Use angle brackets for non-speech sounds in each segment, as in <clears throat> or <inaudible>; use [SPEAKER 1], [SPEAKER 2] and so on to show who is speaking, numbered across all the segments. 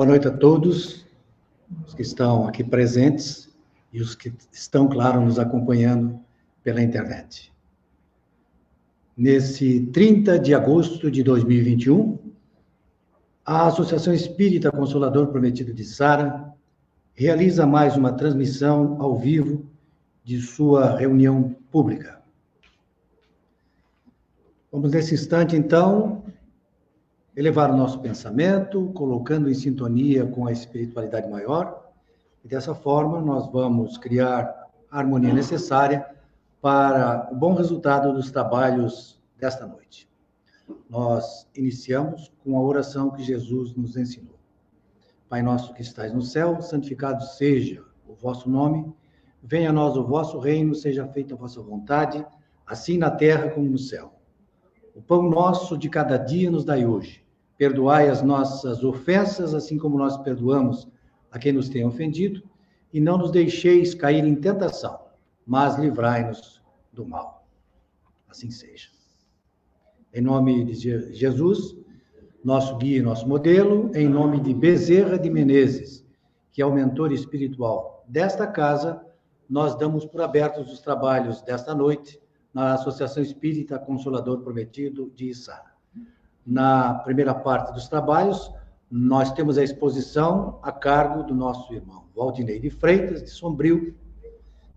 [SPEAKER 1] Boa noite a todos, os que estão aqui presentes e os que estão, claro, nos acompanhando pela internet. Nesse 30 de agosto de 2021, a Associação Espírita Consolador Prometido de Sara realiza mais uma transmissão ao vivo de sua reunião pública. Vamos, nesse instante, então, elevar o nosso pensamento, colocando em sintonia com a espiritualidade maior, e dessa forma nós vamos criar a harmonia necessária para o bom resultado dos trabalhos desta noite. Nós iniciamos com a oração que Jesus nos ensinou. Pai nosso que estais no céu, santificado seja o vosso nome, venha a nós o vosso reino, seja feita a vossa vontade, assim na terra como no céu. O pão nosso de cada dia nos dai hoje. Perdoai as nossas ofensas, assim como nós perdoamos a quem nos tem ofendido, e não nos deixeis cair em tentação, mas livrai-nos do mal. Assim seja. Em nome de Jesus, nosso guia e nosso modelo, em nome de Bezerra de Menezes, que é o mentor espiritual desta casa, nós damos por abertos os trabalhos desta noite na Associação Espírita Consolador Prometido de Içara. Na primeira parte dos trabalhos, nós temos a exposição a cargo do nosso irmão Valdinei de Freitas, de Sombrio,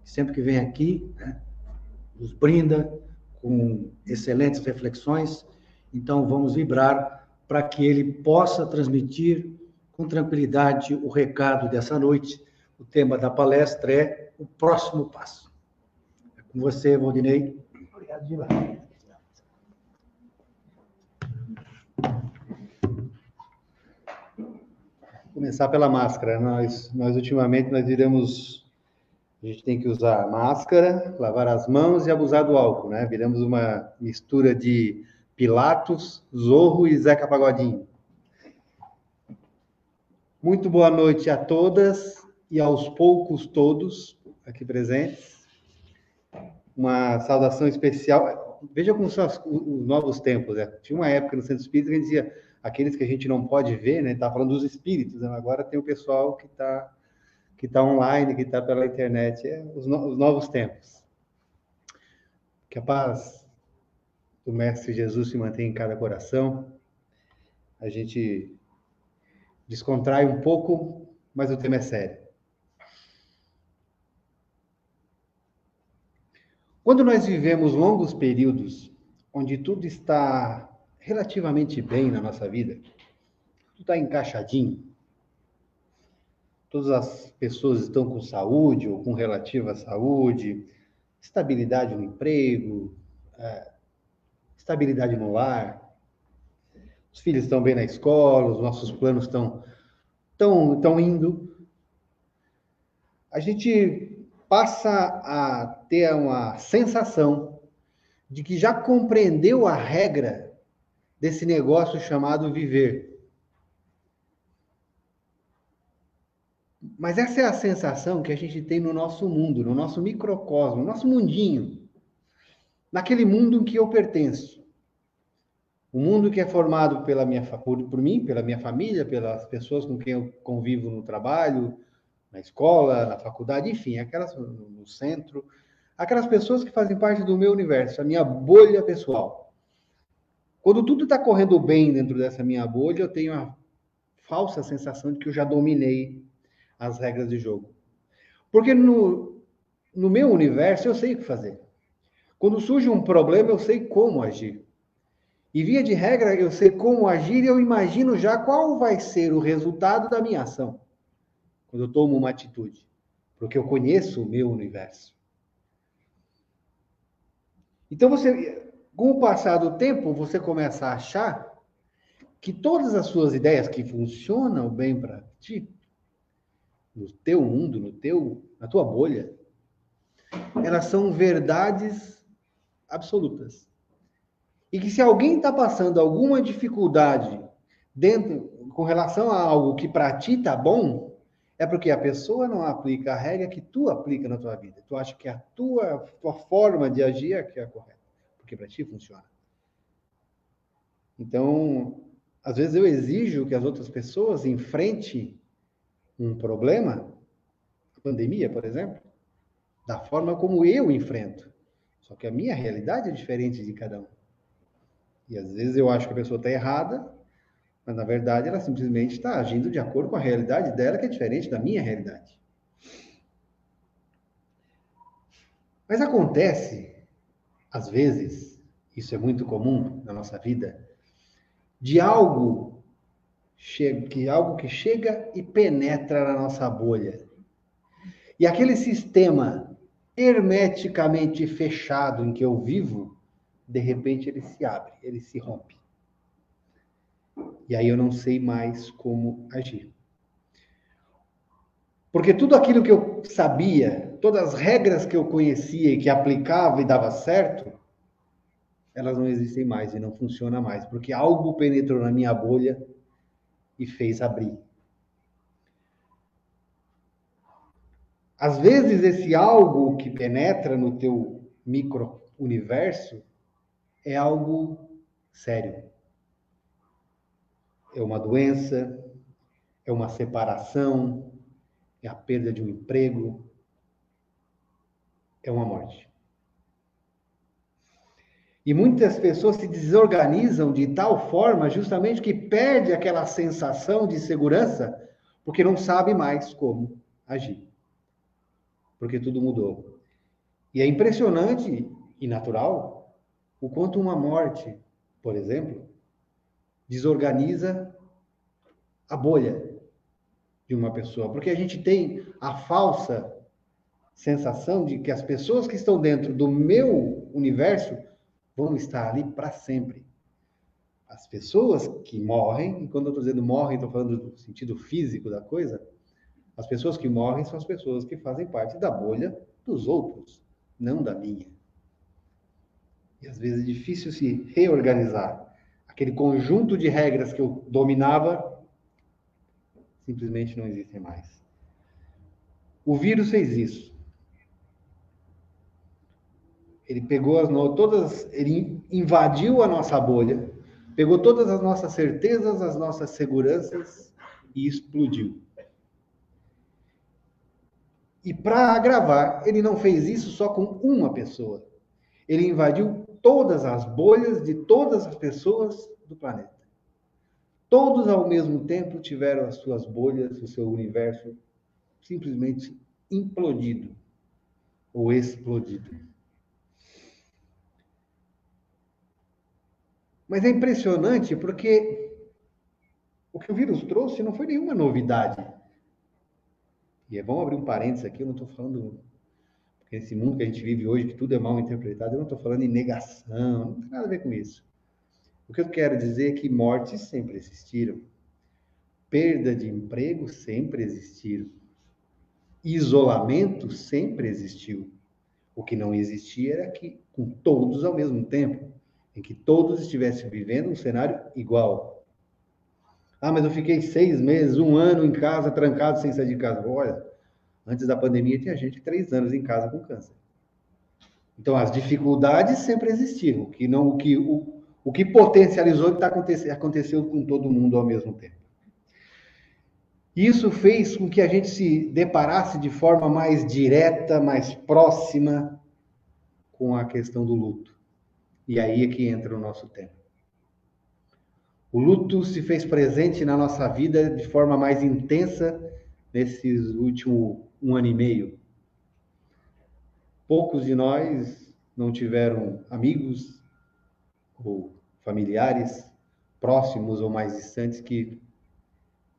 [SPEAKER 1] que sempre que vem aqui, né, nos brinda com excelentes reflexões. Então, vamos vibrar para que ele possa transmitir com tranquilidade o recado dessa noite. O tema da palestra é o próximo passo. É com você, Valdinei. Obrigado, Dila.
[SPEAKER 2] Começar pela máscara. Nós, nós ultimamente nós viramos, a gente tem que usar máscara, lavar as mãos e abusar do álcool, né? Viramos uma mistura de Pilatos, Zorro e Zeca Pagodinho. Muito boa noite a todas e aos poucos todos aqui presentes uma saudação especial. Veja como são os novos tempos. Né? Tinha uma época no Centro Espírita que a gente dizia aqueles que a gente não pode ver, né? Tá falando dos espíritos. Né? Agora tem o pessoal que está que tá online, que está pela internet. É os, no, os novos tempos. Que a paz do Mestre Jesus se mantenha em cada coração. A gente descontrai um pouco, mas o tema é sério. Quando nós vivemos longos períodos onde tudo está relativamente bem na nossa vida, tudo está encaixadinho, todas as pessoas estão com saúde ou com relativa saúde, estabilidade no emprego, é, estabilidade no lar, os filhos estão bem na escola, os nossos planos estão, estão, estão indo. A gente passa a ter uma sensação de que já compreendeu a regra desse negócio chamado viver. Mas essa é a sensação que a gente tem no nosso mundo, no nosso microcosmo, no nosso mundinho, naquele mundo em que eu pertenço. O mundo que é formado pela minha, por, por mim, pela minha família, pelas pessoas com quem eu convivo no trabalho, na escola, na faculdade, enfim, aquelas no centro, aquelas pessoas que fazem parte do meu universo, a minha bolha pessoal. Quando tudo está correndo bem dentro dessa minha bolha, eu tenho a falsa sensação de que eu já dominei as regras de jogo. Porque no, no meu universo eu sei o que fazer. Quando surge um problema, eu sei como agir. E via de regra, eu sei como agir e eu imagino já qual vai ser o resultado da minha ação quando eu tomo uma atitude, porque eu conheço o meu universo. Então você, com o passar do tempo, você começa a achar que todas as suas ideias que funcionam bem para ti, no teu mundo, no teu, na tua bolha, elas são verdades absolutas. E que se alguém está passando alguma dificuldade dentro com relação a algo que para ti tá bom, é porque a pessoa não aplica a regra que tu aplica na tua vida. Tu acha que a tua, tua forma de agir é que é correta, porque para ti funciona. Então, às vezes eu exijo que as outras pessoas enfrentem um problema, a pandemia, por exemplo, da forma como eu enfrento. Só que a minha realidade é diferente de cada um. E às vezes eu acho que a pessoa está errada, mas na verdade ela simplesmente está agindo de acordo com a realidade dela, que é diferente da minha realidade. Mas acontece, às vezes, isso é muito comum na nossa vida, de algo que algo que chega e penetra na nossa bolha. E aquele sistema hermeticamente fechado em que eu vivo, de repente ele se abre, ele se rompe. E aí eu não sei mais como agir. Porque tudo aquilo que eu sabia, todas as regras que eu conhecia e que aplicava e dava certo, elas não existem mais e não funciona mais, porque algo penetrou na minha bolha e fez abrir. Às vezes esse algo que penetra no teu micro-universo é algo sério. É uma doença, é uma separação, é a perda de um emprego, é uma morte. E muitas pessoas se desorganizam de tal forma justamente que perde aquela sensação de segurança porque não sabe mais como agir. Porque tudo mudou. E é impressionante e natural o quanto uma morte, por exemplo, desorganiza a bolha de uma pessoa, porque a gente tem a falsa sensação de que as pessoas que estão dentro do meu universo vão estar ali para sempre. As pessoas que morrem, e quando eu estou dizendo morrem, estou falando do sentido físico da coisa, as pessoas que morrem são as pessoas que fazem parte da bolha dos outros, não da minha. E às vezes é difícil se reorganizar. Aquele conjunto de regras que eu dominava simplesmente não existem mais. O vírus fez isso. Ele pegou as todas, ele invadiu a nossa bolha, pegou todas as nossas certezas, as nossas seguranças e explodiu. E para agravar, ele não fez isso só com uma pessoa. Ele invadiu todas as bolhas de todas as pessoas do planeta. Todos ao mesmo tempo tiveram as suas bolhas, o seu universo simplesmente implodido ou explodido. Mas é impressionante porque o que o vírus trouxe não foi nenhuma novidade. E é bom abrir um parênteses aqui, eu não estou falando. Esse mundo que a gente vive hoje, que tudo é mal interpretado, eu não estou falando em negação, não tem nada a ver com isso. O que eu quero dizer é que mortes sempre existiram. Perda de emprego sempre existiram. Isolamento sempre existiu. O que não existia era que com todos ao mesmo tempo em que todos estivessem vivendo um cenário igual. Ah, mas eu fiquei seis meses, um ano em casa, trancado sem sair de casa. Olha, antes da pandemia tinha gente três anos em casa com câncer. Então as dificuldades sempre existiram. O que não, o que o, o que potencializou que tá acontecendo, aconteceu com todo mundo ao mesmo tempo. Isso fez com que a gente se deparasse de forma mais direta, mais próxima com a questão do luto. E aí é que entra o nosso tema. O luto se fez presente na nossa vida de forma mais intensa nesses últimos um ano e meio. Poucos de nós não tiveram amigos ou familiares próximos ou mais distantes que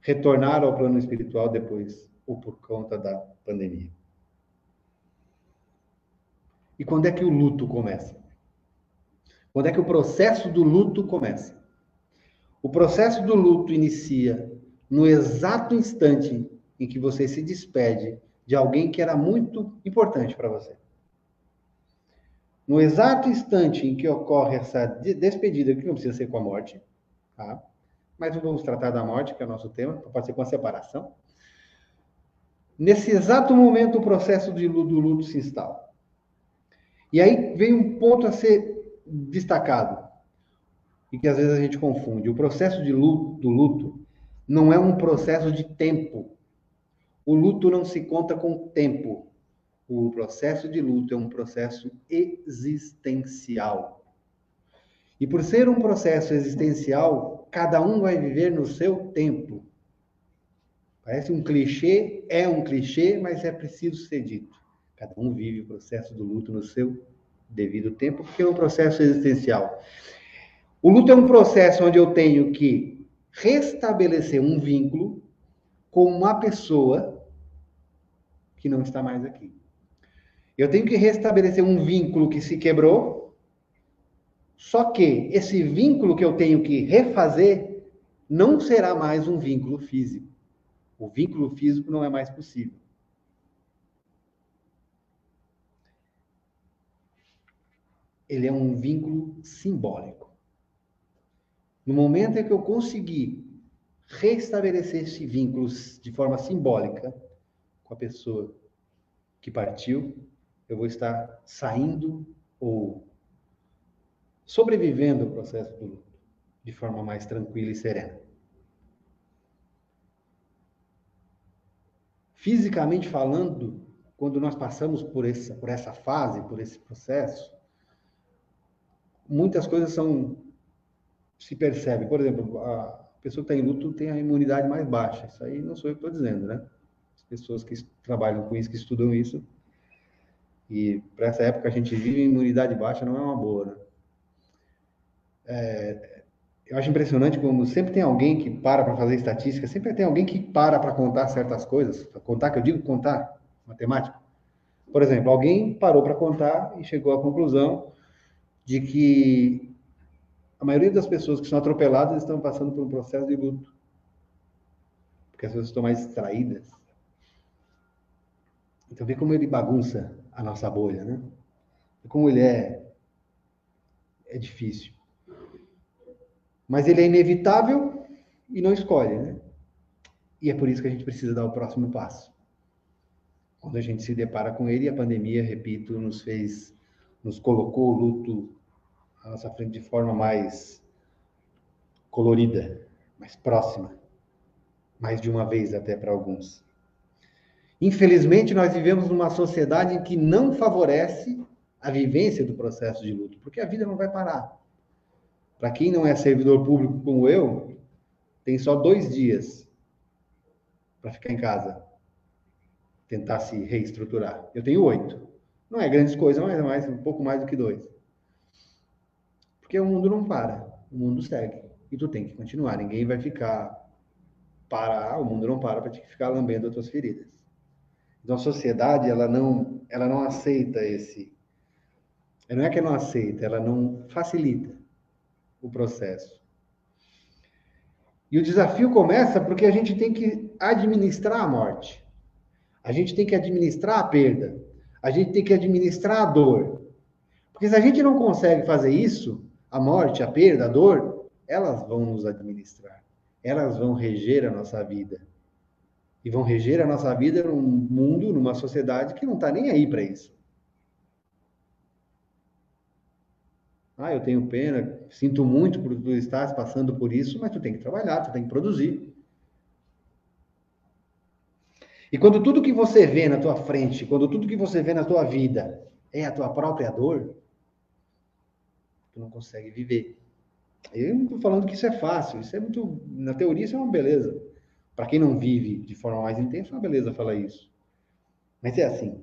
[SPEAKER 2] retornaram ao plano espiritual depois ou por conta da pandemia. E quando é que o luto começa? Quando é que o processo do luto começa? O processo do luto inicia no exato instante em que você se despede de alguém que era muito importante para você. No exato instante em que ocorre essa despedida, que não precisa ser com a morte, tá? mas vamos tratar da morte, que é o nosso tema, pode ser com a separação. Nesse exato momento, o processo de, do luto se instala. E aí vem um ponto a ser destacado. e que às vezes a gente confunde. O processo de luto, do luto não é um processo de tempo. O luto não se conta com tempo. O processo de luto é um processo existencial. E por ser um processo existencial, cada um vai viver no seu tempo. Parece um clichê, é um clichê, mas é preciso ser dito. Cada um vive o processo do luto no seu devido tempo, porque é um processo existencial. O luto é um processo onde eu tenho que restabelecer um vínculo com uma pessoa que não está mais aqui. Eu tenho que restabelecer um vínculo que se quebrou, só que esse vínculo que eu tenho que refazer não será mais um vínculo físico. O vínculo físico não é mais possível. Ele é um vínculo simbólico. No momento em que eu conseguir restabelecer esse vínculo de forma simbólica a pessoa que partiu, eu vou estar saindo ou sobrevivendo ao processo do luto de forma mais tranquila e serena. Fisicamente falando, quando nós passamos por essa, por essa fase, por esse processo, muitas coisas são se percebe. Por exemplo, a pessoa que está em luto tem a imunidade mais baixa. Isso aí não sou eu que estou dizendo, né? As pessoas que trabalham com isso, que estudam isso. E para essa época a gente vive, imunidade baixa não é uma boa, né? É, eu acho impressionante como sempre tem alguém que para para fazer estatística, sempre tem alguém que para para contar certas coisas. Contar, que eu digo contar, matemática. Por exemplo, alguém parou para contar e chegou à conclusão de que a maioria das pessoas que são atropeladas estão passando por um processo de luto. Porque as pessoas estão mais distraídas. Então, vê como ele bagunça a nossa bolha, né? Vê como ele é. É difícil. Mas ele é inevitável e não escolhe, né? E é por isso que a gente precisa dar o próximo passo. Quando a gente se depara com ele, a pandemia, repito, nos fez, nos colocou o luto à nossa frente de forma mais colorida, mais próxima, mais de uma vez até para alguns. Infelizmente, nós vivemos numa sociedade em que não favorece a vivência do processo de luto, porque a vida não vai parar. Para quem não é servidor público como eu, tem só dois dias para ficar em casa, tentar se reestruturar. Eu tenho oito. Não é grandes coisas, mas é mais, um pouco mais do que dois. Porque o mundo não para, o mundo segue. E tu tem que continuar, ninguém vai ficar parar, o mundo não para para te ficar lambendo as tuas feridas. Então a sociedade, ela não, ela não aceita esse não é que não aceita, ela não facilita o processo. E o desafio começa porque a gente tem que administrar a morte. A gente tem que administrar a perda. A gente tem que administrar a dor. Porque se a gente não consegue fazer isso, a morte, a perda, a dor, elas vão nos administrar. Elas vão reger a nossa vida. E vão reger a nossa vida num mundo, numa sociedade que não está nem aí para isso. Ah, eu tenho pena, sinto muito por tu estar passando por isso, mas tu tem que trabalhar, tu tem que produzir. E quando tudo que você vê na tua frente, quando tudo que você vê na tua vida é a tua própria dor, tu não consegue viver. Eu não estou falando que isso é fácil, isso é muito. Na teoria, isso é uma beleza. Para quem não vive de forma mais intensa, é uma beleza falar isso. Mas é assim.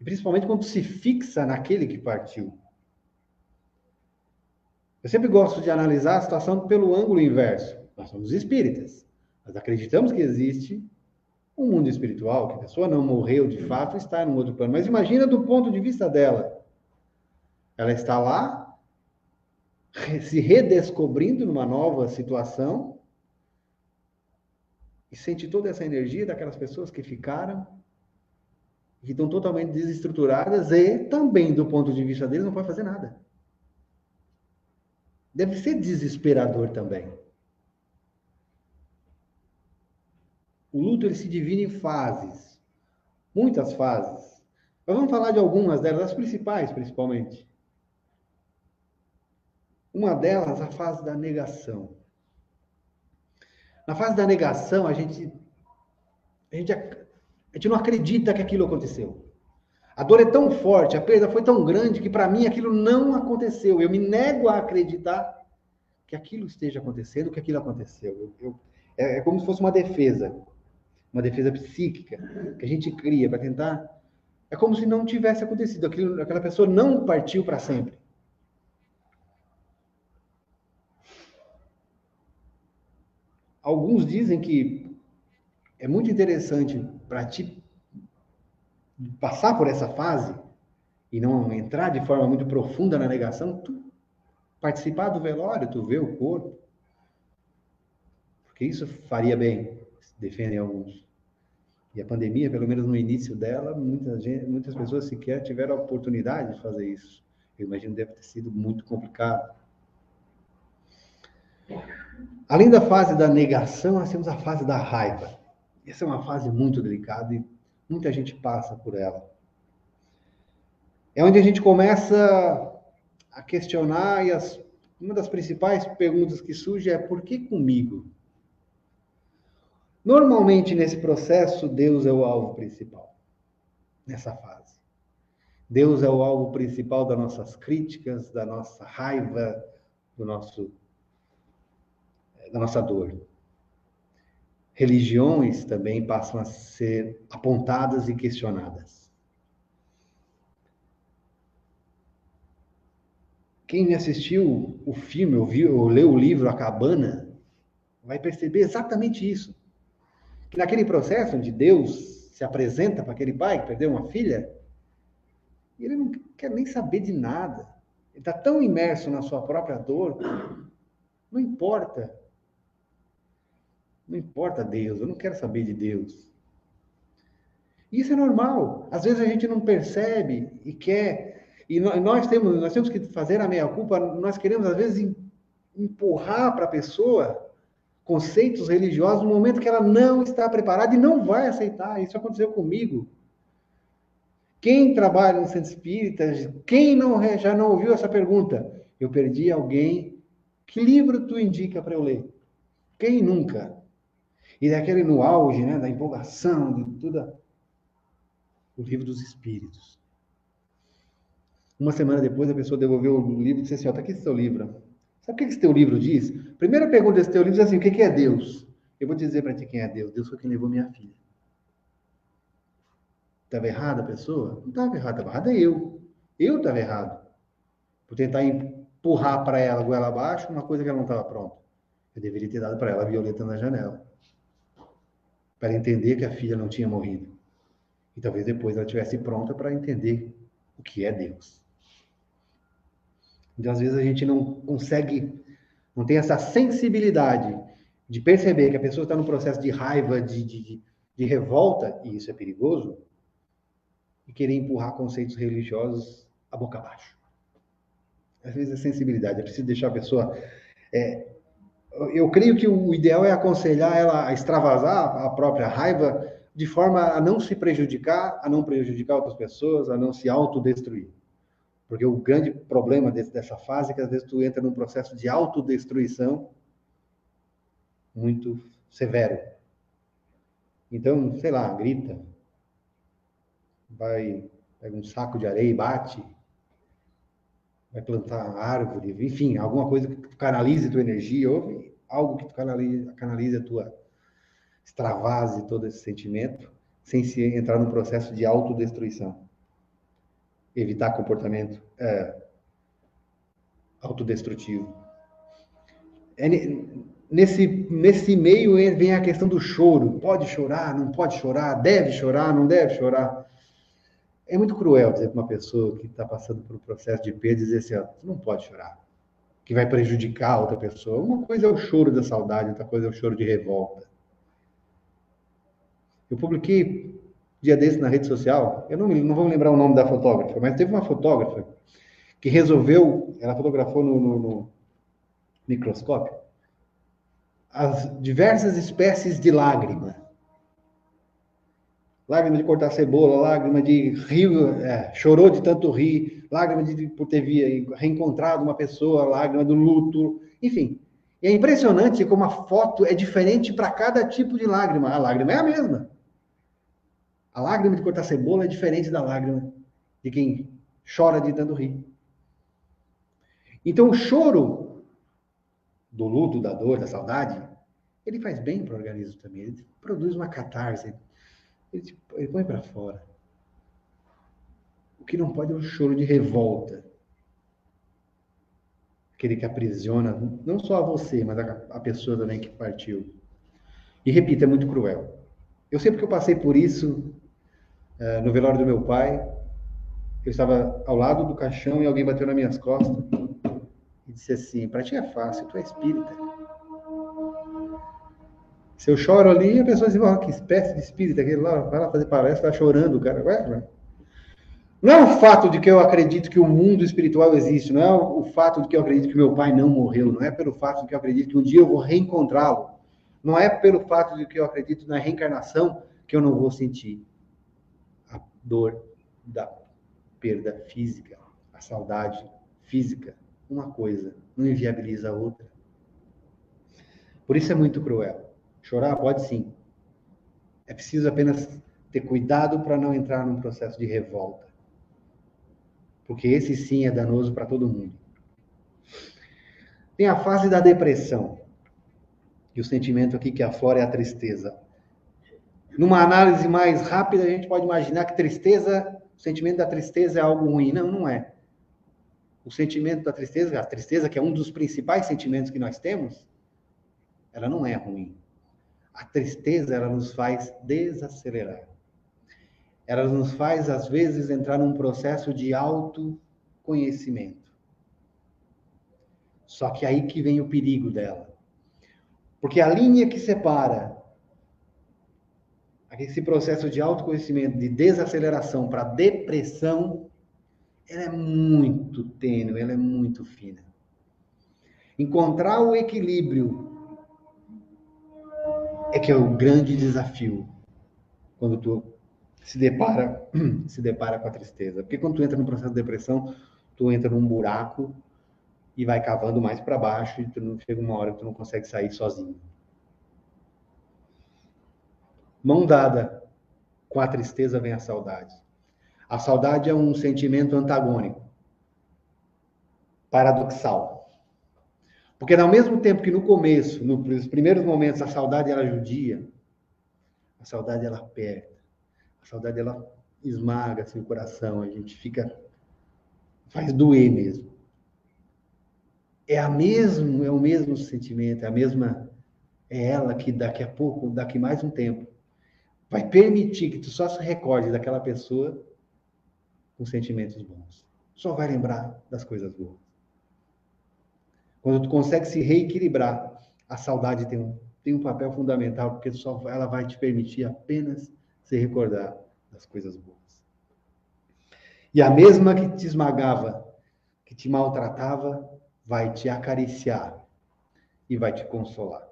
[SPEAKER 2] E principalmente quando se fixa naquele que partiu. Eu sempre gosto de analisar a situação pelo ângulo inverso. Nós somos espíritas. Nós acreditamos que existe um mundo espiritual, que a pessoa não morreu de fato, está em um outro plano. Mas imagina do ponto de vista dela. Ela está lá, se redescobrindo numa nova situação, e sente toda essa energia daquelas pessoas que ficaram, que estão totalmente desestruturadas, e também, do ponto de vista deles, não pode fazer nada. Deve ser desesperador também. O luto ele se divide em fases, muitas fases. Mas vamos falar de algumas delas, as principais, principalmente. Uma delas, a fase da negação. Na fase da negação, a gente, a gente, a gente não acredita que aquilo aconteceu. A dor é tão forte, a perda foi tão grande que para mim aquilo não aconteceu. Eu me nego a acreditar que aquilo esteja acontecendo, que aquilo aconteceu. Eu, eu, é, é como se fosse uma defesa, uma defesa psíquica que a gente cria para tentar. É como se não tivesse acontecido. Aquilo, aquela pessoa não partiu para sempre. Alguns dizem que é muito interessante para ti passar por essa fase e não entrar de forma muito profunda na negação, tu participar do velório, tu vê o corpo. Porque isso faria bem, defendem alguns. E a pandemia, pelo menos no início dela, muitas, gente, muitas pessoas sequer tiveram a oportunidade de fazer isso. Eu imagino que deve ter sido muito complicado. Além da fase da negação, nós temos a fase da raiva. Essa é uma fase muito delicada e muita gente passa por ela. É onde a gente começa a questionar e as, uma das principais perguntas que surge é por que comigo? Normalmente nesse processo Deus é o alvo principal nessa fase. Deus é o alvo principal das nossas críticas, da nossa raiva, do nosso da nossa dor. Religiões também passam a ser apontadas e questionadas. Quem assistiu o filme, ouviu, ou leu o livro A Cabana, vai perceber exatamente isso. Que naquele processo onde Deus se apresenta para aquele pai que perdeu uma filha, ele não quer nem saber de nada. Ele está tão imerso na sua própria dor, não importa não importa Deus, eu não quero saber de Deus. Isso é normal. Às vezes a gente não percebe e quer. E nós temos, nós temos que fazer a meia-culpa. Nós queremos, às vezes, empurrar para a pessoa conceitos religiosos no momento que ela não está preparada e não vai aceitar. Isso aconteceu comigo. Quem trabalha no centro espírita, quem não, já não ouviu essa pergunta? Eu perdi alguém. Que livro tu indica para eu ler? Quem nunca? E daquele no auge, né, da empolgação, de tudo. O livro dos Espíritos. Uma semana depois, a pessoa devolveu o livro e disse assim: Ó, tá aqui esse teu livro. Sabe o que esse teu livro diz? Primeira pergunta desse teu livro é assim: o que é Deus? Eu vou dizer para ti quem é Deus. Deus foi quem levou minha filha. Estava errada a pessoa? Não estava errada, estava errada eu. Eu estava errado. Por tentar empurrar para ela goela abaixo uma coisa que ela não estava pronta. Eu deveria ter dado para ela a violeta na janela para entender que a filha não tinha morrido. E talvez depois ela estivesse pronta para entender o que é Deus. Então, às vezes, a gente não consegue, não tem essa sensibilidade de perceber que a pessoa está num processo de raiva, de, de, de revolta, e isso é perigoso, e querer empurrar conceitos religiosos a boca abaixo. Às vezes é sensibilidade, é preciso deixar a pessoa é, eu creio que o ideal é aconselhar ela a extravasar a própria raiva de forma a não se prejudicar, a não prejudicar outras pessoas, a não se autodestruir. Porque o grande problema desse, dessa fase é que às vezes tu entra num processo de autodestruição muito severo. Então, sei lá, grita, vai, pega um saco de areia e bate, vai plantar árvore, enfim, alguma coisa que canalize tua energia, ou algo que canalize, canalize a tua, extravase todo esse sentimento, sem se entrar num processo de autodestruição. Evitar comportamento é, autodestrutivo. É, nesse, nesse meio vem a questão do choro. Pode chorar, não pode chorar, deve chorar, não deve chorar. É muito cruel dizer para uma pessoa que está passando por um processo de perda, dizer assim, você não pode chorar, que vai prejudicar a outra pessoa. Uma coisa é o choro da saudade, outra coisa é o choro de revolta. Eu publiquei dia desse na rede social, eu não, não vou lembrar o nome da fotógrafa, mas teve uma fotógrafa que resolveu, ela fotografou no, no, no microscópio, as diversas espécies de lágrima lágrima de cortar cebola, lágrima de rio, é, chorou de tanto rir, lágrima de por ter reencontrado uma pessoa, lágrima do luto, enfim. E é impressionante como a foto é diferente para cada tipo de lágrima. A lágrima é a mesma. A lágrima de cortar cebola é diferente da lágrima de quem chora de tanto rir. Então o choro do luto, da dor, da saudade, ele faz bem para o organismo também. Ele produz uma catarse, ele, ele põe para fora. O que não pode é o choro de revolta. Aquele que aprisiona não só a você, mas a, a pessoa também que partiu. E repito, é muito cruel. Eu sempre que eu passei por isso, uh, no velório do meu pai, eu estava ao lado do caixão e alguém bateu nas minhas costas e disse assim: Para ti é fácil, tu é espírita. Se eu choro ali, a pessoa diz, oh, que espécie de espírito aquele lá, vai lá fazer palestra, está chorando, cara. Vai, vai. Não é o fato de que eu acredito que o mundo espiritual existe, não é o fato de que eu acredito que meu pai não morreu, não é pelo fato de que eu acredito que um dia eu vou reencontrá-lo, não é pelo fato de que eu acredito na reencarnação que eu não vou sentir a dor da perda física, a saudade física. Uma coisa não inviabiliza a outra. Por isso é muito cruel. Chorar pode sim. É preciso apenas ter cuidado para não entrar num processo de revolta. Porque esse sim é danoso para todo mundo. Tem a fase da depressão. E o sentimento aqui que aflora é a tristeza. Numa análise mais rápida, a gente pode imaginar que tristeza, o sentimento da tristeza é algo ruim. Não, não é. O sentimento da tristeza, a tristeza, que é um dos principais sentimentos que nós temos, ela não é ruim. A tristeza, ela nos faz desacelerar. Ela nos faz, às vezes, entrar num processo de autoconhecimento. Só que aí que vem o perigo dela. Porque a linha que separa esse processo de autoconhecimento, de desaceleração para depressão, ela é muito tênue, ela é muito fina. Encontrar o equilíbrio é que é o grande desafio quando tu se depara <clears throat> se depara com a tristeza. Porque quando tu entra no processo de depressão, tu entra num buraco e vai cavando mais para baixo e tu não chega uma hora que tu não consegue sair sozinho. Mão dada com a tristeza vem a saudade. A saudade é um sentimento antagônico, paradoxal. Porque ao mesmo tempo que no começo, nos primeiros momentos, a saudade era judia, a saudade ela aperta, a saudade ela esmaga assim, o coração, a gente fica faz doer mesmo. É a mesmo, é o mesmo sentimento, é a mesma é ela que daqui a pouco, daqui mais um tempo, vai permitir que tu só se recorde daquela pessoa com sentimentos bons. Só vai lembrar das coisas boas. Quando tu consegue se reequilibrar, a saudade tem um, tem um papel fundamental, porque só ela vai te permitir apenas se recordar das coisas boas. E a mesma que te esmagava, que te maltratava, vai te acariciar e vai te consolar.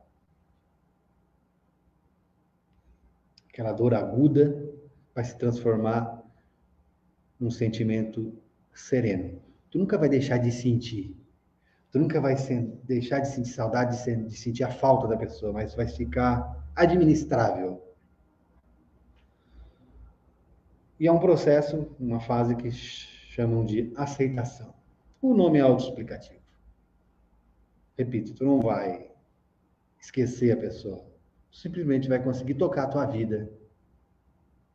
[SPEAKER 2] Aquela dor aguda vai se transformar num sentimento sereno. Tu nunca vai deixar de sentir, Tu nunca vai deixar de sentir saudade, de, sentir a falta da pessoa, mas vai ficar administrável. E é um processo, uma fase que chamam de aceitação. O nome é autoexplicativo. Repito, tu não vai esquecer a pessoa. Tu simplesmente vai conseguir tocar a tua vida,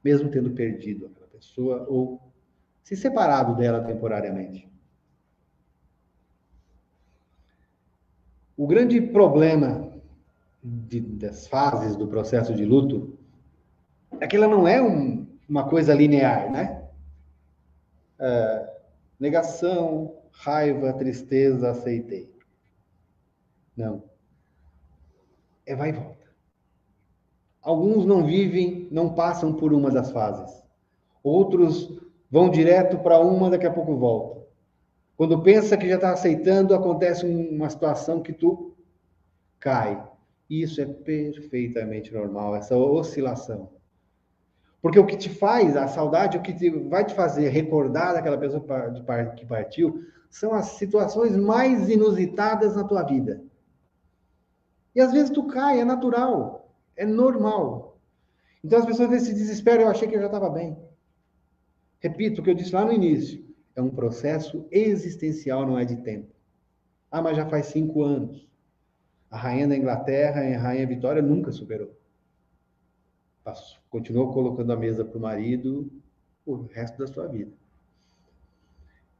[SPEAKER 2] mesmo tendo perdido aquela pessoa ou se separado dela temporariamente. O grande problema de, das fases do processo de luto é que ela não é um, uma coisa linear, né? É, negação, raiva, tristeza, aceitei. Não. É vai e volta. Alguns não vivem, não passam por uma das fases. Outros vão direto para uma, daqui a pouco voltam. Quando pensa que já está aceitando, acontece uma situação que tu cai. Isso é perfeitamente normal, essa oscilação. Porque o que te faz, a saudade, o que te, vai te fazer recordar daquela pessoa que partiu, são as situações mais inusitadas na tua vida. E às vezes tu cai, é natural, é normal. Então as pessoas se desesperam, eu achei que eu já estava bem. Repito o que eu disse lá no início, é um processo existencial, não é de tempo. Ah, mas já faz cinco anos. A rainha da Inglaterra, a rainha Vitória, nunca superou continuou colocando a mesa para o marido o resto da sua vida.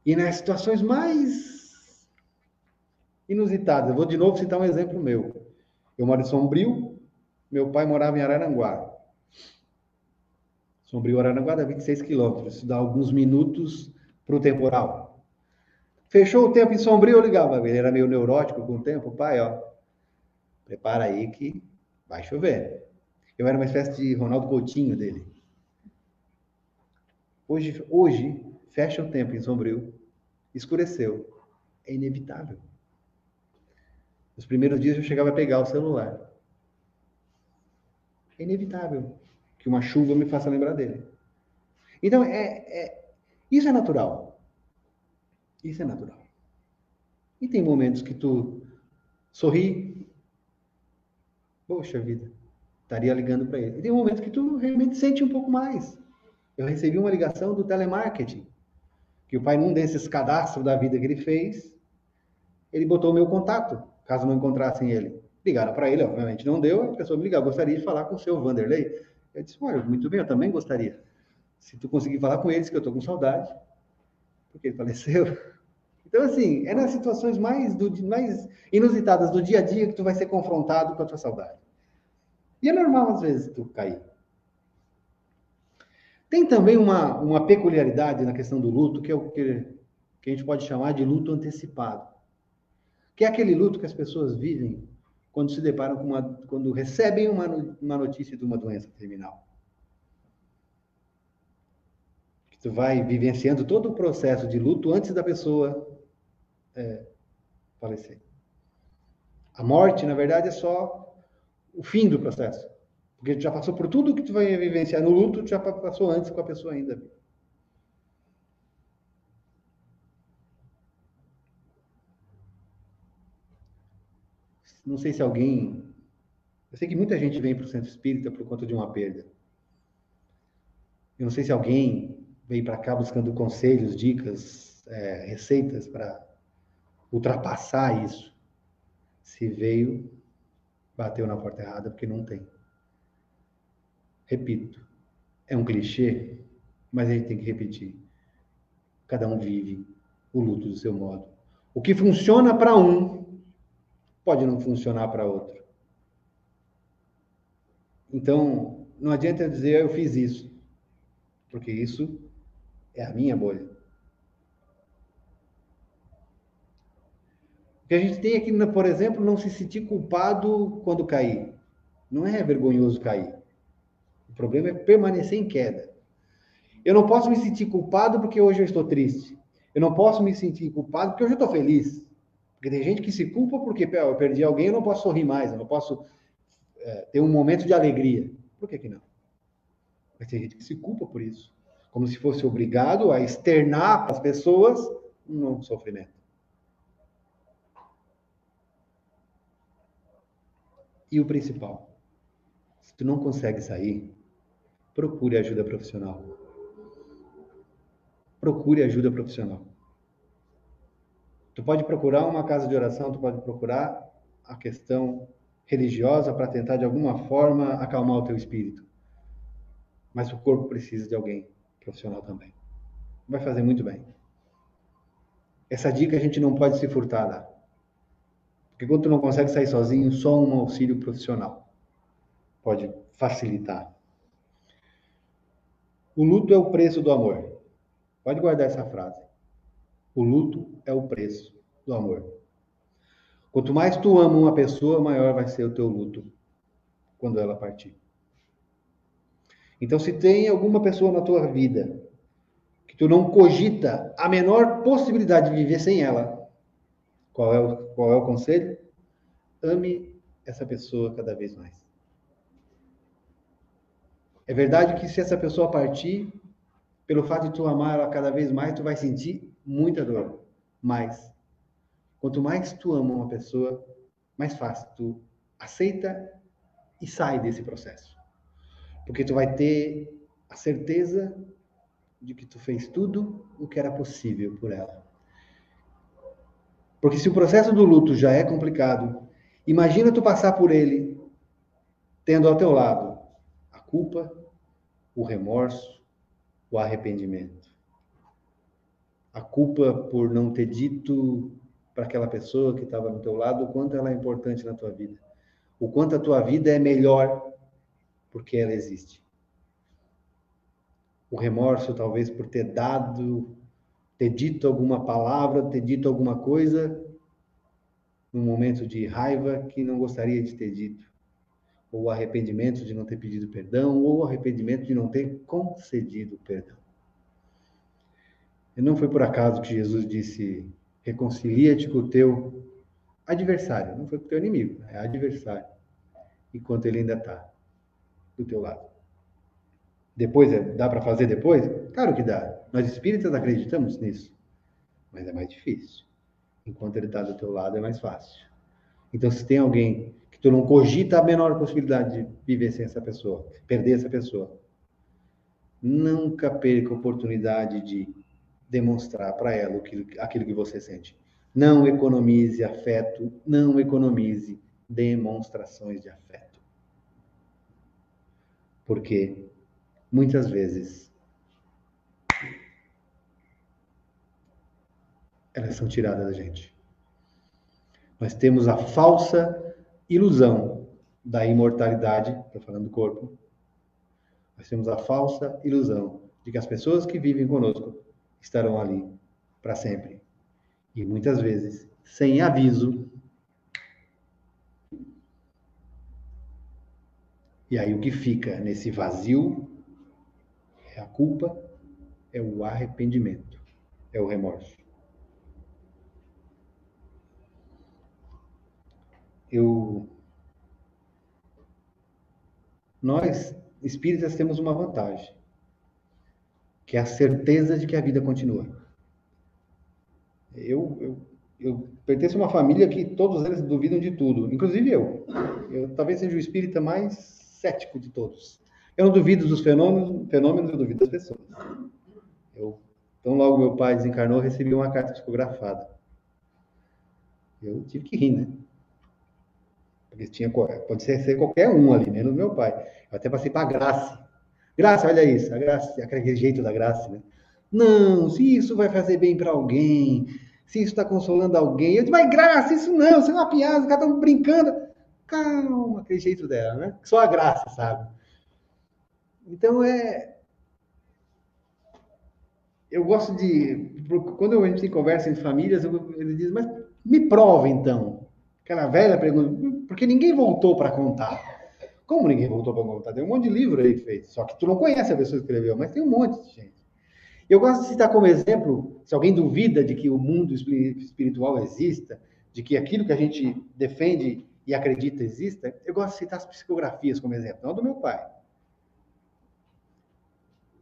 [SPEAKER 2] E nas situações mais inusitadas, eu vou de novo citar um exemplo meu. Eu moro em Sombrio, meu pai morava em Araranguá. Sombrio, Araranguá dá 26 quilômetros, isso dá alguns minutos para o temporal. Fechou o tempo em Sombrio, eu ligava, ele era meio neurótico com o tempo, pai, ó, prepara aí que vai chover. Eu era uma espécie de Ronaldo Coutinho dele. Hoje, hoje fecha o tempo em Sombrio, escureceu. É inevitável. Nos primeiros dias eu chegava a pegar o celular. É inevitável que uma chuva me faça lembrar dele. Então, é, é, isso é natural. Isso é natural. E tem momentos que tu sorri. Poxa vida, estaria ligando para ele. E tem um momento que tu realmente sente um pouco mais. Eu recebi uma ligação do telemarketing, que o pai, num desses cadastros da vida que ele fez, ele botou o meu contato, caso não encontrassem ele. Ligaram para ele, obviamente não deu, a pessoa me ligou, gostaria de falar com o seu Vanderlei. Eu disse, olha, muito bem, eu também gostaria. Se tu conseguir falar com eles, que eu estou com saudade, porque ele faleceu. Então, assim, é nas situações mais, do, mais inusitadas do dia a dia que tu vai ser confrontado com a tua saudade. E é normal, às vezes, tu cair. Tem também uma, uma peculiaridade na questão do luto, que é o que, que a gente pode chamar de luto antecipado. Que é aquele luto que as pessoas vivem quando se deparam com uma. quando recebem uma, uma notícia de uma doença terminal. Que tu vai vivenciando todo o processo de luto antes da pessoa é, falecer. A morte, na verdade, é só o fim do processo. Porque tu já passou por tudo que tu vai vivenciar no luto, tu já passou antes com a pessoa ainda. Não sei se alguém. Eu sei que muita gente vem para o centro espírita por conta de uma perda. Eu não sei se alguém veio para cá buscando conselhos, dicas, é, receitas para ultrapassar isso. Se veio bateu na porta errada porque não tem. Repito, é um clichê, mas a gente tem que repetir. Cada um vive o luto do seu modo. O que funciona para um pode não funcionar para outro. Então, não adianta dizer eu fiz isso, porque isso é a minha bolha. O que a gente tem aqui, por exemplo, não se sentir culpado quando cair. Não é vergonhoso cair. O problema é permanecer em queda. Eu não posso me sentir culpado porque hoje eu estou triste. Eu não posso me sentir culpado porque hoje eu estou feliz. Porque tem gente que se culpa porque eu perdi alguém, eu não posso sorrir mais, eu não posso é, ter um momento de alegria. Por que, que não? Mas tem gente que se culpa por isso. Como se fosse obrigado a externar para as pessoas um sofrimento. E o principal, se tu não consegue sair, procure ajuda profissional. Procure ajuda profissional. Tu pode procurar uma casa de oração, tu pode procurar a questão religiosa para tentar de alguma forma acalmar o teu espírito. Mas o corpo precisa de alguém profissional também. Vai fazer muito bem. Essa dica a gente não pode se furtar, tá? Porque quando tu não consegue sair sozinho, só um auxílio profissional pode facilitar. O luto é o preço do amor. Pode guardar essa frase. O luto é o preço do amor. Quanto mais tu ama uma pessoa, maior vai ser o teu luto quando ela partir. Então, se tem alguma pessoa na tua vida que tu não cogita a menor possibilidade de viver sem ela, qual é o, qual é o conselho? Ame essa pessoa cada vez mais. É verdade que se essa pessoa partir, pelo fato de tu amar ela cada vez mais, tu vai sentir muita dor. Mas, quanto mais tu ama uma pessoa, mais fácil tu aceita e sai desse processo. Porque tu vai ter a certeza de que tu fez tudo o que era possível por ela. Porque se o processo do luto já é complicado, imagina tu passar por ele tendo ao teu lado a culpa, o remorso, o arrependimento. A culpa por não ter dito para aquela pessoa que estava no teu lado o quanto ela é importante na tua vida. O quanto a tua vida é melhor porque ela existe. O remorso, talvez, por ter dado ter dito alguma palavra, ter dito alguma coisa num momento de raiva que não gostaria de ter dito, ou arrependimento de não ter pedido perdão, ou arrependimento de não ter concedido perdão. E não foi por acaso que Jesus disse: reconcilia-te com o teu adversário, não foi com o teu inimigo, é adversário, enquanto ele ainda está do teu lado. Depois, é, dá para fazer depois? Claro que dá. Nós espíritas acreditamos nisso. Mas é mais difícil. Enquanto ele está do teu lado, é mais fácil. Então, se tem alguém que tu não cogita a menor possibilidade de viver sem essa pessoa, perder essa pessoa, nunca perca a oportunidade de demonstrar para ela aquilo, aquilo que você sente. Não economize afeto, não economize demonstrações de afeto. Porque muitas vezes elas são tiradas da gente. Nós temos a falsa ilusão da imortalidade, estou falando do corpo. Nós temos a falsa ilusão de que as pessoas que vivem conosco estarão ali para sempre. E muitas vezes, sem aviso. E aí o que fica nesse vazio é a culpa, é o arrependimento, é o remorso. Eu nós espíritas temos uma vantagem, que é a certeza de que a vida continua. Eu, eu, eu pertenço a uma família que todos eles duvidam de tudo, inclusive eu. Eu talvez seja o espírita mais cético de todos. Eu não duvido dos fenômenos, fenômenos eu duvido das pessoas. Eu, então, logo meu pai desencarnou, recebi uma carta psicografada. Eu tive que rir, né? Porque tinha, pode ser, ser qualquer um ali, menos meu pai. Eu até passei para a Graça. Graça, olha isso, a Graça, aquele jeito da Graça, né? Não, se isso vai fazer bem para alguém, se isso está consolando alguém. Eu disse, mas Graça, isso não, isso é uma piada, os caras estão brincando. Calma, aquele jeito dela, né? Só a Graça, sabe? Então é. Eu gosto de. Quando a gente conversa em famílias, ele diz, mas me prova então. Aquela velha pergunta, porque ninguém voltou para contar. Como ninguém voltou para contar? Tem um monte de livro aí feito, só que tu não conhece a pessoa que escreveu, mas tem um monte de gente. Eu gosto de citar como exemplo, se alguém duvida de que o mundo espiritual exista, de que aquilo que a gente defende e acredita exista, eu gosto de citar as psicografias como exemplo, não do meu pai.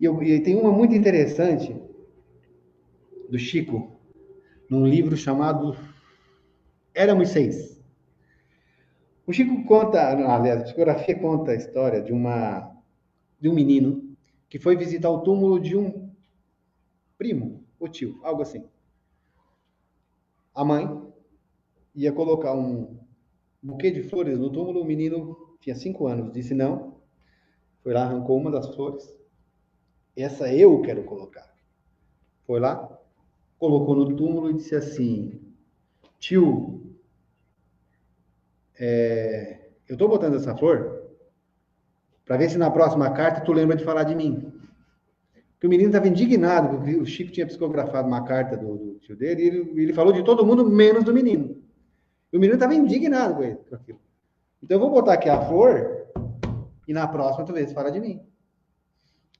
[SPEAKER 2] E, eu, e tem uma muito interessante do Chico, num livro chamado Éramos Seis. O Chico conta, aliás, a psicografia conta a história de uma de um menino que foi visitar o túmulo de um primo, ou tio, algo assim. A mãe ia colocar um buquê de flores no túmulo, o menino tinha cinco anos, disse não, foi lá, arrancou uma das flores, essa eu quero colocar. Foi lá, colocou no túmulo e disse assim: Tio, é, eu estou botando essa flor para ver se na próxima carta tu lembra de falar de mim. Porque o menino estava indignado, porque o Chico tinha psicografado uma carta do, do tio dele e ele, ele, falou de todo mundo menos do menino. E o menino estava indignado com, ele, com aquilo. Então eu vou botar aqui a flor e na próxima se fala de mim.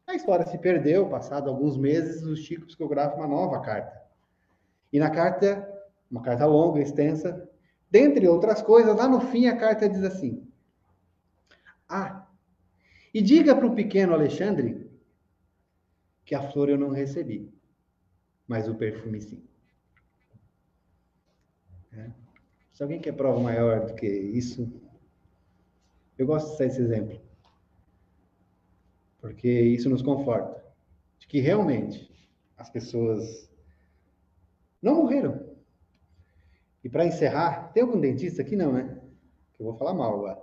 [SPEAKER 2] A história se perdeu, passado alguns meses, o Chico psicografa uma nova carta. E na carta, uma carta longa, extensa, dentre outras coisas, lá no fim a carta diz assim: Ah, E diga para o pequeno Alexandre que a flor eu não recebi, mas o perfume sim. É. Se alguém quer prova maior do que isso, eu gosto de usar esse exemplo. Porque isso nos conforta. De que realmente as pessoas não morreram. E para encerrar, tem algum dentista aqui? Não, né? Que eu vou falar mal agora.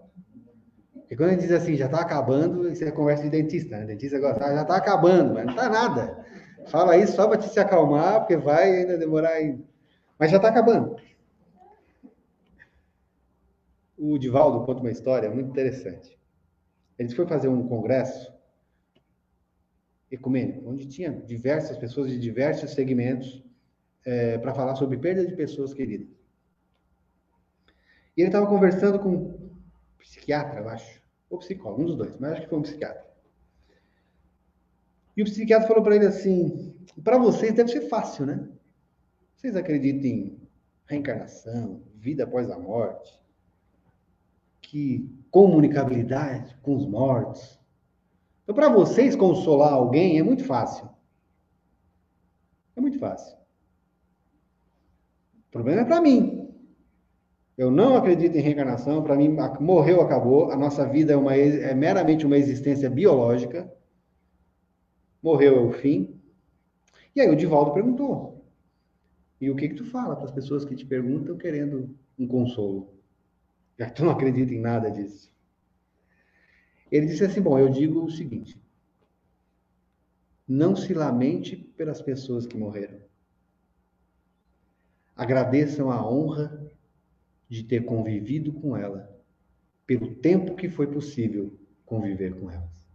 [SPEAKER 2] Porque quando ele diz assim, já está acabando, isso é conversa de dentista, né? Dentista ah, já está acabando, mas não está nada. Fala isso só para te se acalmar, porque vai ainda demorar. Mas já está acabando. O Divaldo conta uma história muito interessante. Ele foi fazer um congresso ecumênico, onde tinha diversas pessoas de diversos segmentos é, para falar sobre perda de pessoas queridas. E ele estava conversando com um psiquiatra, eu acho, ou psicólogo, um dos dois, mas acho que foi um psiquiatra. E o psiquiatra falou para ele assim: para vocês deve ser fácil, né? Vocês acreditam em reencarnação, vida após a morte, que comunicabilidade com os mortos. Então, para vocês consolar alguém é muito fácil. É muito fácil. O problema é para mim. Eu não acredito em reencarnação. Para mim, morreu, acabou. A nossa vida é, uma, é meramente uma existência biológica. Morreu é o fim. E aí o Divaldo perguntou: E o que que tu fala para as pessoas que te perguntam querendo um consolo? Tu não acredita em nada disso. Ele disse assim: Bom, eu digo o seguinte. Não se lamente pelas pessoas que morreram. Agradeçam a honra de ter convivido com ela, pelo tempo que foi possível conviver com elas.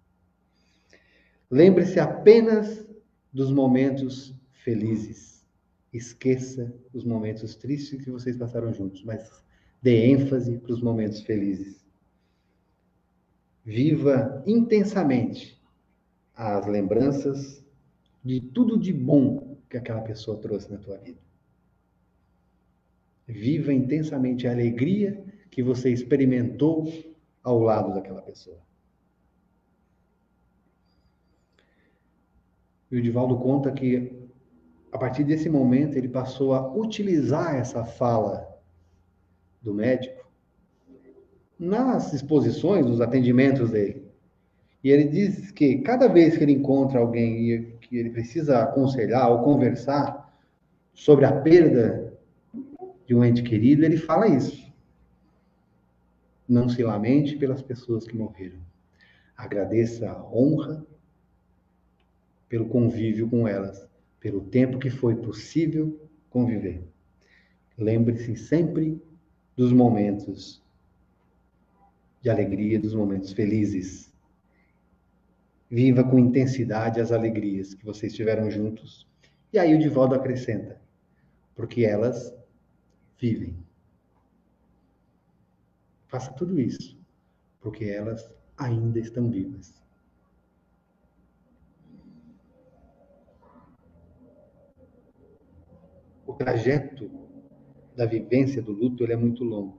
[SPEAKER 2] Lembre-se apenas dos momentos felizes. Esqueça os momentos tristes que vocês passaram juntos, mas Dê ênfase para os momentos felizes. Viva intensamente as lembranças de tudo de bom que aquela pessoa trouxe na tua vida. Viva intensamente a alegria que você experimentou ao lado daquela pessoa. E o Divaldo conta que, a partir desse momento, ele passou a utilizar essa fala do médico nas exposições, nos atendimentos dele. E ele diz que cada vez que ele encontra alguém que ele precisa aconselhar ou conversar sobre a perda de um ente querido, ele fala isso. Não se lamente pelas pessoas que morreram. Agradeça a honra pelo convívio com elas, pelo tempo que foi possível conviver. Lembre-se sempre dos momentos de alegria, dos momentos felizes. Viva com intensidade as alegrias que vocês tiveram juntos. E aí o Divaldo acrescenta, porque elas vivem. Faça tudo isso, porque elas ainda estão vivas. O trajeto da vivência do luto ele é muito longo.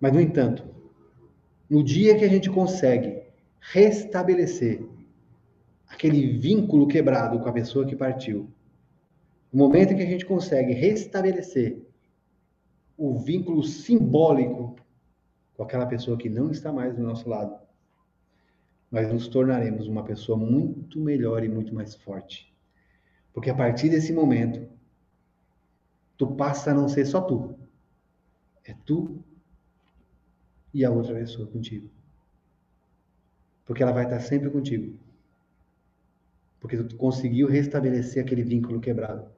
[SPEAKER 2] Mas, no entanto, no dia que a gente consegue restabelecer aquele vínculo quebrado com a pessoa que partiu, no momento em que a gente consegue restabelecer o vínculo simbólico com aquela pessoa que não está mais do nosso lado, nós nos tornaremos uma pessoa muito melhor e muito mais forte. Porque a partir desse momento, tu passa a não ser só tu. É tu e a outra pessoa contigo. Porque ela vai estar sempre contigo. Porque tu conseguiu restabelecer aquele vínculo quebrado.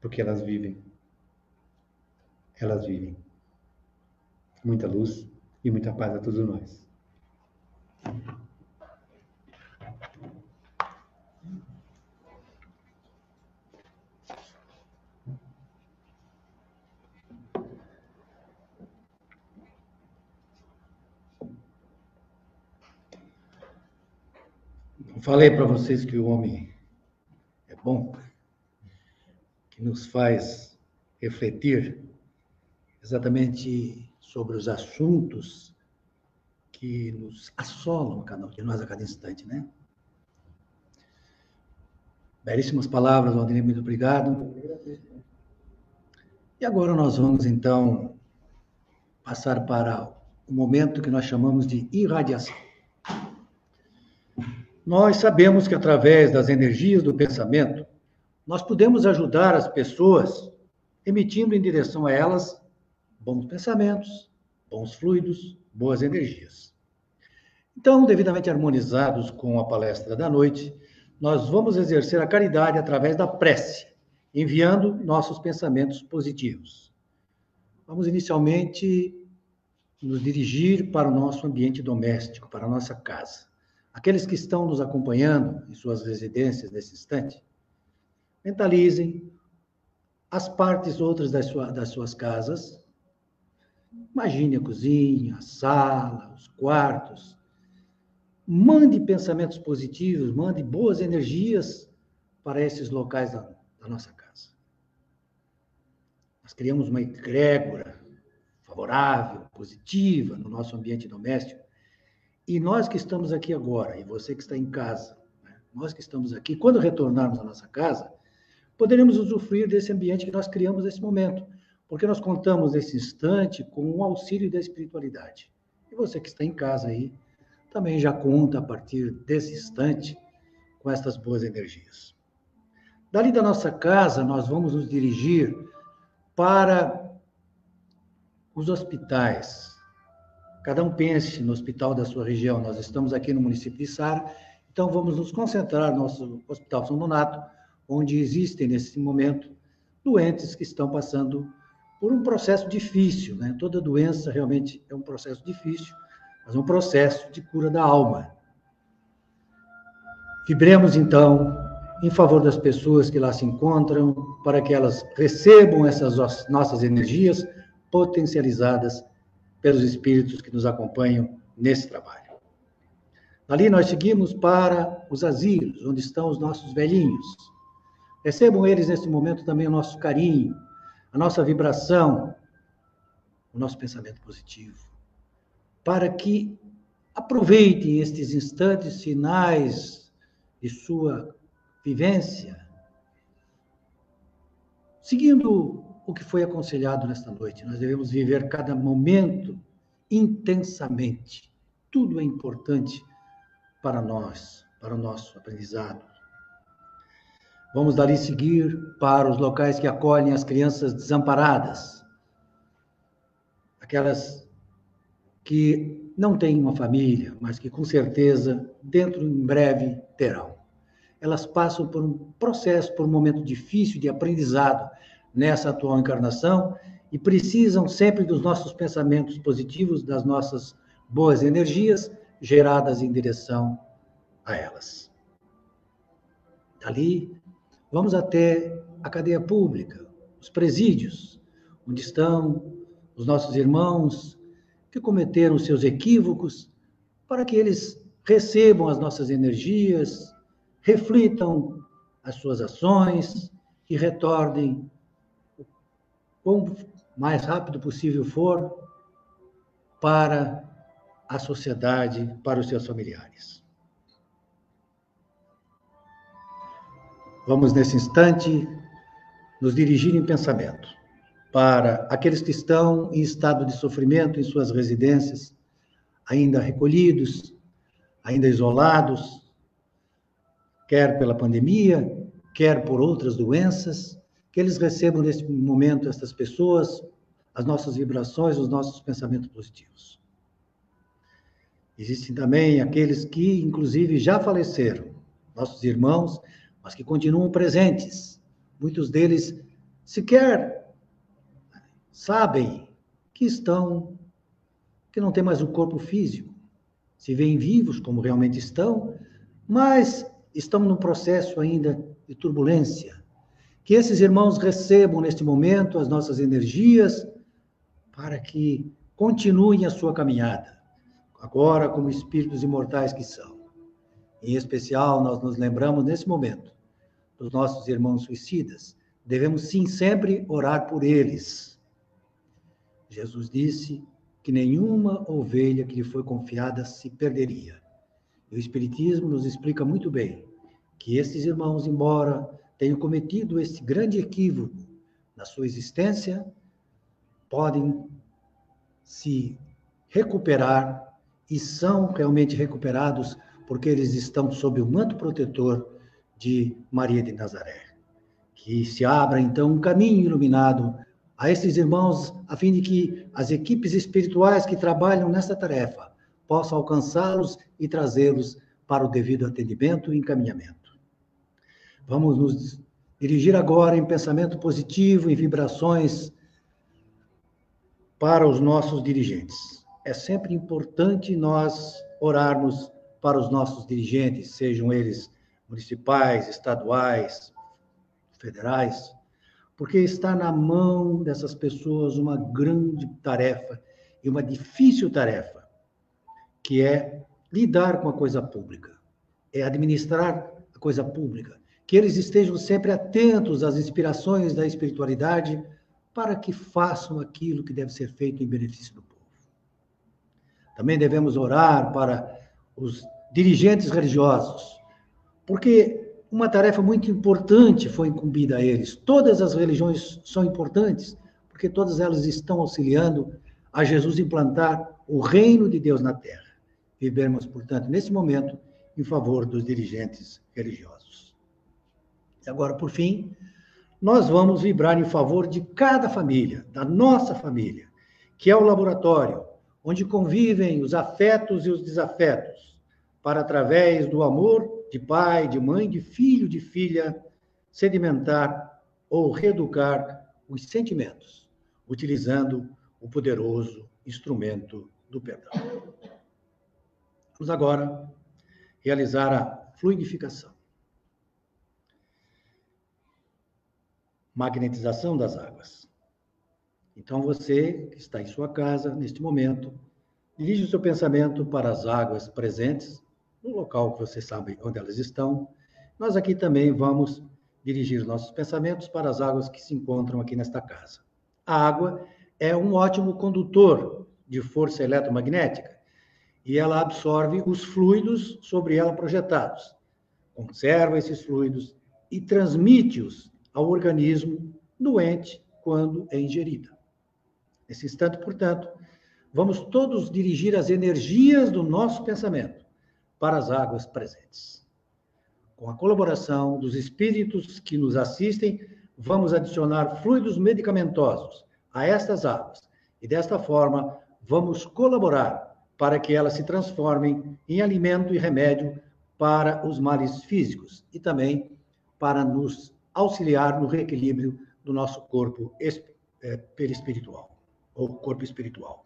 [SPEAKER 2] Porque elas vivem. Elas vivem. Muita luz e muita paz a todos nós.
[SPEAKER 1] Falei para vocês que o homem é bom, que nos faz refletir exatamente sobre os assuntos que nos assolam de nós a cada instante, né? Belíssimas palavras, Valdemir, muito obrigado. E agora nós vamos, então, passar para o momento que nós chamamos de irradiação. Nós sabemos que através das energias do pensamento, nós podemos ajudar as pessoas emitindo em direção a elas bons pensamentos, bons fluidos, boas energias. Então, devidamente harmonizados com a palestra da noite, nós vamos exercer a caridade através da prece, enviando nossos pensamentos positivos. Vamos inicialmente nos dirigir para o nosso ambiente doméstico, para a nossa casa. Aqueles que estão nos acompanhando em suas residências nesse instante, mentalizem as partes outras das, sua, das suas casas. Imagine a cozinha, a sala, os quartos, Mande pensamentos positivos, mande boas energias para esses locais da, da nossa casa. Nós criamos uma egrégora favorável, positiva no nosso ambiente doméstico. E nós que estamos aqui agora, e você que está em casa, né? nós que estamos aqui, quando retornarmos à nossa casa, poderemos usufruir desse ambiente que nós criamos nesse momento, porque nós contamos nesse instante com o auxílio da espiritualidade. E você que está em casa aí, também já conta a partir desse instante com estas boas energias. Dali da nossa casa, nós vamos nos dirigir para os hospitais. Cada um pense no hospital da sua região. Nós estamos aqui no município de Sara, então vamos nos concentrar no nosso Hospital São Donato, onde existem nesse momento doentes que estão passando por um processo difícil, né? Toda doença realmente é um processo difícil mas um processo de cura da alma. Vibremos, então, em favor das pessoas que lá se encontram, para que elas recebam essas nossas energias potencializadas pelos espíritos que nos acompanham nesse trabalho. Ali nós seguimos para os asilos, onde estão os nossos velhinhos. Recebam eles nesse momento também o nosso carinho, a nossa vibração, o nosso pensamento positivo para que aproveitem estes instantes finais de sua vivência, seguindo o que foi aconselhado nesta noite. Nós devemos viver cada momento intensamente. Tudo é importante para nós, para o nosso aprendizado. Vamos dali seguir para os locais que acolhem as crianças desamparadas, aquelas que não têm uma família, mas que com certeza dentro em breve terão. Elas passam por um processo, por um momento difícil de aprendizado nessa atual encarnação e precisam sempre dos nossos pensamentos positivos, das nossas boas energias geradas em direção a elas. Dali, vamos até a cadeia pública, os presídios, onde estão os nossos irmãos que cometeram seus equívocos, para que eles recebam as nossas energias, reflitam as suas ações e retornem quão mais rápido possível for para a sociedade, para os seus familiares. Vamos, nesse instante, nos dirigir em pensamento para aqueles que estão em estado de sofrimento em suas residências, ainda recolhidos, ainda isolados, quer pela pandemia, quer por outras doenças, que eles recebam nesse momento, estas pessoas, as nossas vibrações, os nossos pensamentos positivos. Existem também aqueles que, inclusive, já faleceram, nossos irmãos, mas que continuam presentes. Muitos deles sequer sabem que estão, que não têm mais o corpo físico, se veem vivos como realmente estão, mas estão num processo ainda de turbulência. Que esses irmãos recebam neste momento as nossas energias para que continuem a sua caminhada, agora como espíritos imortais que são. Em especial, nós nos lembramos nesse momento dos nossos irmãos suicidas. Devemos sim sempre orar por eles Jesus disse que nenhuma ovelha que lhe foi confiada se perderia. E o Espiritismo nos explica muito bem que esses irmãos, embora tenham cometido esse grande equívoco na sua existência, podem se recuperar e são realmente recuperados porque eles estão sob o manto protetor de Maria de Nazaré. Que se abra então um caminho iluminado a esses irmãos, a fim de que as equipes espirituais que trabalham nessa tarefa possam alcançá-los e trazê-los para o devido atendimento e encaminhamento. Vamos nos dirigir agora em pensamento positivo, em vibrações para os nossos dirigentes. É sempre importante nós orarmos para os nossos dirigentes, sejam eles municipais, estaduais, federais, porque está na mão dessas pessoas uma grande tarefa e uma difícil tarefa, que é lidar com a coisa pública, é administrar a coisa pública, que eles estejam sempre atentos às inspirações da espiritualidade para que façam aquilo que deve ser feito em benefício do povo. Também devemos orar para os dirigentes religiosos, porque uma tarefa muito importante foi incumbida a eles. Todas as religiões são importantes, porque todas elas estão auxiliando a Jesus implantar o reino de Deus na terra. Vivemos, portanto, nesse momento, em favor dos dirigentes religiosos. E agora, por fim, nós vamos vibrar em favor de cada família, da nossa família, que é o laboratório, onde convivem os afetos e os desafetos, para, através do amor, de pai, de mãe, de filho, de filha, sedimentar ou reeducar os sentimentos, utilizando o poderoso instrumento do perdão. Vamos agora realizar a fluidificação. Magnetização das águas. Então, você que está em sua casa, neste momento, dirige o seu pensamento para as águas presentes no local que vocês sabem onde elas estão. Nós aqui também vamos dirigir nossos pensamentos para as águas que se encontram aqui nesta casa. A água é um ótimo condutor de força eletromagnética e ela absorve os fluidos sobre ela projetados, conserva esses fluidos e transmite-os ao organismo doente quando é ingerida. Nesse instante, portanto, vamos todos dirigir as energias do nosso pensamento para as águas presentes. Com a colaboração dos espíritos que nos assistem, vamos adicionar fluidos medicamentosos a estas águas e desta forma vamos colaborar para que elas se transformem em alimento e remédio para os males físicos e também para nos auxiliar no reequilíbrio do nosso corpo é, perispiritual, ou corpo espiritual.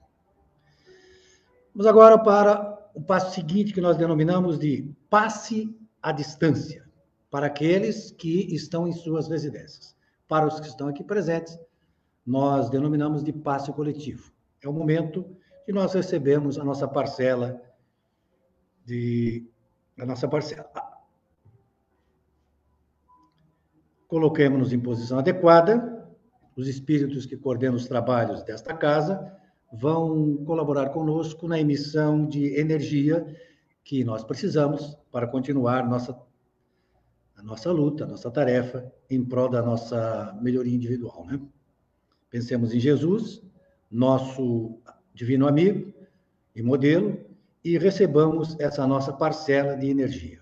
[SPEAKER 1] Vamos agora para o passo seguinte que nós denominamos de passe à distância, para aqueles que estão em suas residências. Para os que estão aqui presentes, nós denominamos de passe coletivo. É o momento que nós recebemos a nossa parcela de a nossa parcela. Coloquemos-nos em posição adequada. Os espíritos que coordenam os trabalhos desta casa vão colaborar conosco na emissão de energia que nós precisamos para continuar nossa, a nossa luta, a nossa tarefa em prol da nossa melhoria individual. Né? Pensemos em Jesus, nosso divino amigo e modelo, e recebamos essa nossa parcela de energia.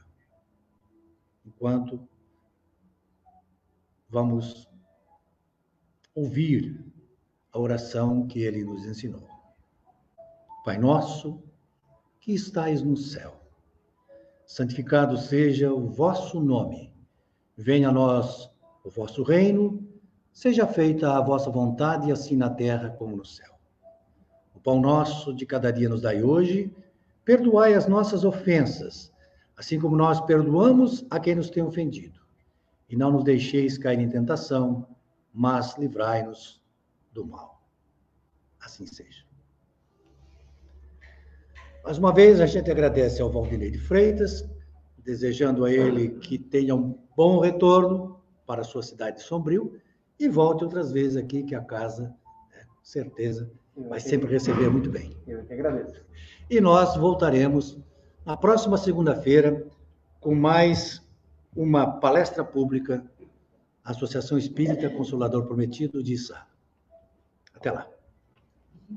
[SPEAKER 1] Enquanto vamos ouvir a oração que ele nos ensinou. Pai nosso, que estais no céu, santificado seja o vosso nome. Venha a nós o vosso reino, seja feita a vossa vontade, assim na terra como no céu. O pão nosso de cada dia nos dai hoje, perdoai as nossas ofensas, assim como nós perdoamos a quem nos tem ofendido. E não nos deixeis cair em tentação, mas livrai-nos do mal. Assim seja. Mais uma vez, a gente agradece ao Valdinei de Freitas, desejando a ele que tenha um bom retorno para a sua cidade de Sombrio e volte outras vezes aqui, que a casa, né, com certeza, vai sempre receber muito bem.
[SPEAKER 2] Eu que agradeço.
[SPEAKER 1] E nós voltaremos na próxima segunda-feira com mais uma palestra pública, Associação Espírita Consolador Prometido de Issa. Até lá.